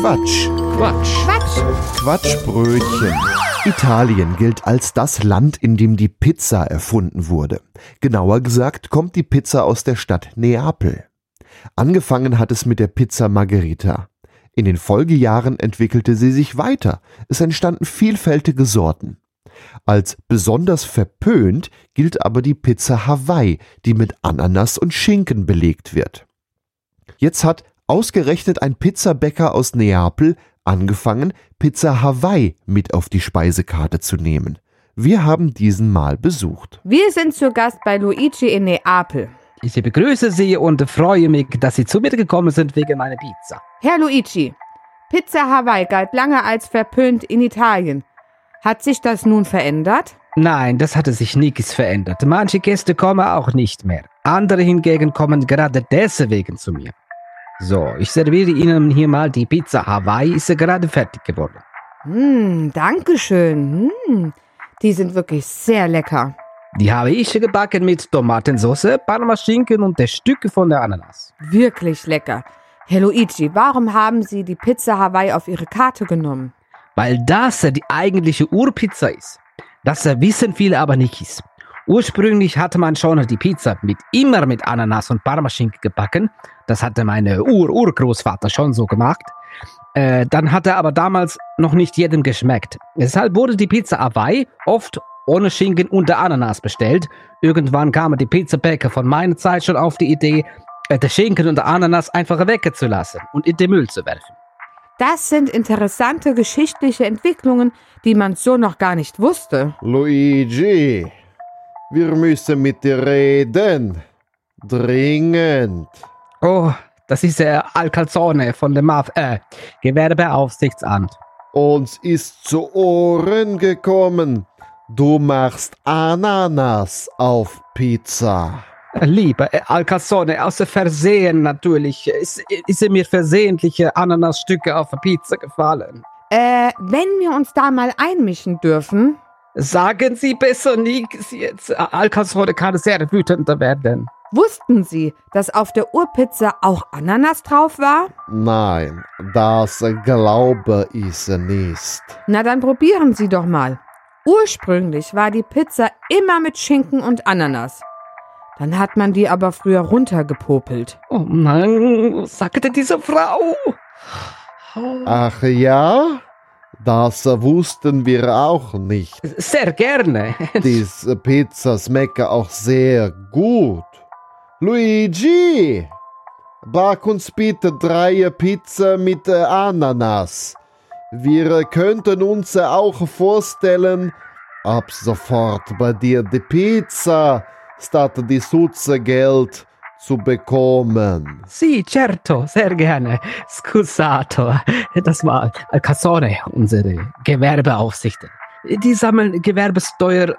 Quatsch. Quatsch. Quatsch. Quatschbrötchen. Italien gilt als das Land, in dem die Pizza erfunden wurde. Genauer gesagt kommt die Pizza aus der Stadt Neapel. Angefangen hat es mit der Pizza Margherita. In den Folgejahren entwickelte sie sich weiter. Es entstanden vielfältige Sorten. Als besonders verpönt gilt aber die Pizza Hawaii, die mit Ananas und Schinken belegt wird. Jetzt hat ausgerechnet ein Pizzabäcker aus Neapel angefangen, Pizza Hawaii mit auf die Speisekarte zu nehmen. Wir haben diesen mal besucht. Wir sind zu Gast bei Luigi in Neapel. Ich begrüße Sie und freue mich, dass Sie zu mir gekommen sind wegen meiner Pizza. Herr Luigi, Pizza Hawaii galt lange als verpönt in Italien. Hat sich das nun verändert? Nein, das hatte sich nichts verändert. Manche Gäste kommen auch nicht mehr. Andere hingegen kommen gerade deswegen zu mir. So, ich serviere Ihnen hier mal die Pizza Hawaii, ist ja gerade fertig geworden. Hm, danke schön. Hm, die sind wirklich sehr lecker. Die habe ich gebacken mit Tomatensauce, Parmaschinken und der Stücke von der Ananas. Wirklich lecker. Herr Luigi, warum haben Sie die Pizza Hawaii auf Ihre Karte genommen? Weil das die eigentliche Urpizza ist. Das wissen viele aber nicht. Ursprünglich hatte man schon die Pizza mit immer mit Ananas und Parmaschinken gebacken. Das hatte meine Ur-Urgroßvater schon so gemacht. Äh, dann hatte aber damals noch nicht jedem geschmeckt. Deshalb wurde die Pizza Hawaii oft ohne Schinken und der Ananas bestellt. Irgendwann kamen die Pizzabäcker von meiner Zeit schon auf die Idee, äh, der Schinken und der Ananas einfach wegzulassen und in den Müll zu werfen. Das sind interessante geschichtliche Entwicklungen, die man so noch gar nicht wusste. Luigi, wir müssen mit dir reden. Dringend. Oh, das ist der Alcalzone von dem Maf äh, Gewerbeaufsichtsamt. Uns ist zu Ohren gekommen, du machst Ananas auf Pizza. Lieber äh, Alcalzone, aus Versehen natürlich. Ist, ist mir versehentliche Ananasstücke auf der Pizza gefallen. Äh, wenn wir uns da mal einmischen dürfen. Sagen Sie besser nichts jetzt. Alcalzone kann sehr wütend werden. Wussten Sie, dass auf der Urpizza auch Ananas drauf war? Nein, das glaube ich nicht. Na dann probieren Sie doch mal. Ursprünglich war die Pizza immer mit Schinken und Ananas. Dann hat man die aber früher runtergepopelt. Oh Mann, was sagte diese Frau? Ach ja? Das wussten wir auch nicht. Sehr gerne. Diese Pizza schmeckt auch sehr gut. Luigi, back uns bitte drei Pizza mit Ananas. Wir könnten uns auch vorstellen, ab sofort bei dir die Pizza statt die Sutze Geld zu bekommen. Sì, certo, sehr gerne. Scusato. Das war Alcassone, unsere Gewerbeaufsichten. Die sammeln Gewerbesteuer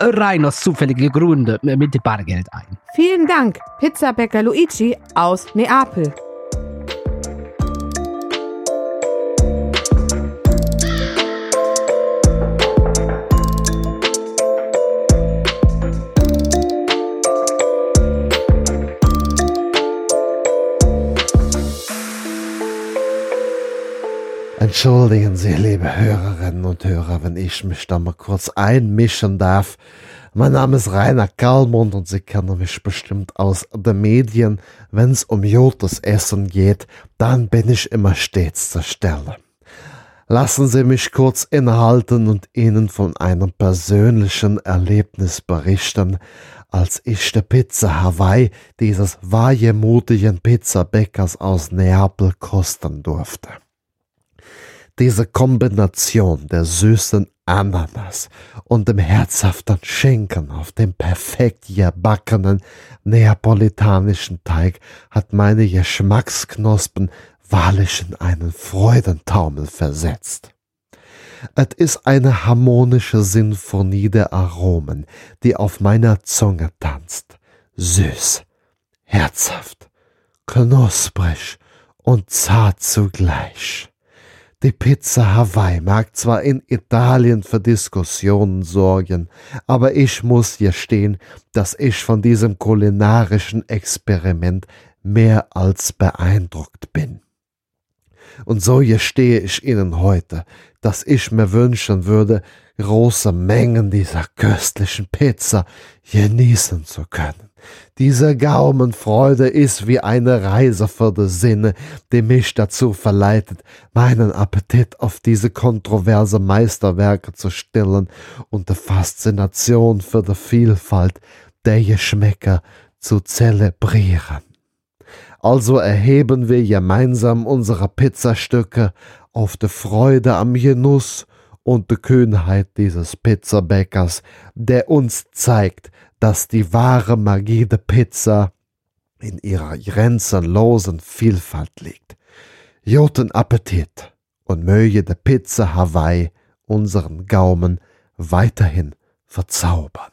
rein aus zufälligen Gründen mit Bargeld ein. Vielen Dank, Pizzabäcker Luigi aus Neapel. Entschuldigen Sie, liebe Hörerinnen und Hörer, wenn ich mich da mal kurz einmischen darf. Mein Name ist Rainer Kallmund und Sie kennen mich bestimmt aus den Medien. Wenn es um Jotes Essen geht, dann bin ich immer stets zur Stelle. Lassen Sie mich kurz innehalten und Ihnen von einem persönlichen Erlebnis berichten, als ich der Pizza Hawaii dieses wagemutigen Pizzabäckers aus Neapel kosten durfte. Diese Kombination der süßen Ananas und dem herzhaften Schinken auf dem perfekt gebackenen neapolitanischen Teig hat meine Geschmacksknospen wahrlich in einen Freudentaumel versetzt. Es ist eine harmonische Sinfonie der Aromen, die auf meiner Zunge tanzt. Süß, herzhaft, knusprig und zart zugleich. Die Pizza Hawaii mag zwar in Italien für Diskussionen sorgen, aber ich muss gestehen, dass ich von diesem kulinarischen Experiment mehr als beeindruckt bin. Und so gestehe ich Ihnen heute, dass ich mir wünschen würde, große Mengen dieser köstlichen Pizza genießen zu können. Diese Gaumenfreude ist wie eine Reise für die Sinne, die mich dazu verleitet, meinen Appetit auf diese kontroverse Meisterwerke zu stillen und die Faszination für die Vielfalt der Geschmäcker zu zelebrieren. Also erheben wir gemeinsam unsere Pizzastücke auf die Freude am Genuss und die Kühnheit dieses Pizzabäckers, der uns zeigt, dass die wahre Magie der Pizza in ihrer grenzenlosen Vielfalt liegt. Joten Appetit und möge der Pizza Hawaii unseren Gaumen weiterhin verzaubern.